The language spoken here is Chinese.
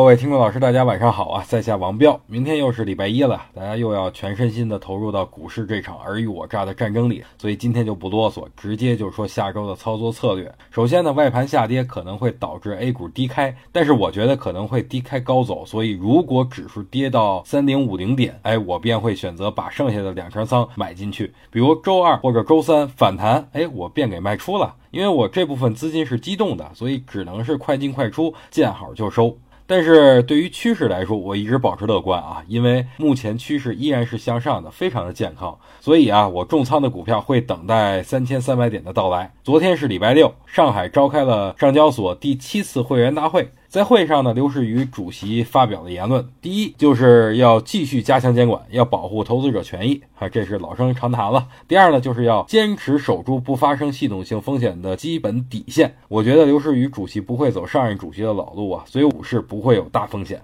各位听众老师，大家晚上好啊！在下王彪，明天又是礼拜一了，大家又要全身心的投入到股市这场尔虞我诈的战争里，所以今天就不啰嗦，直接就说下周的操作策略。首先呢，外盘下跌可能会导致 A 股低开，但是我觉得可能会低开高走，所以如果指数跌到三零五零点，哎，我便会选择把剩下的两成仓买进去。比如周二或者周三反弹，哎，我便给卖出了，因为我这部分资金是机动的，所以只能是快进快出，见好就收。但是对于趋势来说，我一直保持乐观啊，因为目前趋势依然是向上的，非常的健康。所以啊，我重仓的股票会等待三千三百点的到来。昨天是礼拜六，上海召开了上交所第七次会员大会。在会上呢，刘士余主席发表的言论，第一就是要继续加强监管，要保护投资者权益啊，这是老生常谈了。第二呢，就是要坚持守住不发生系统性风险的基本底线。我觉得刘士余主席不会走上任主席的老路啊，所以股市不会有大风险。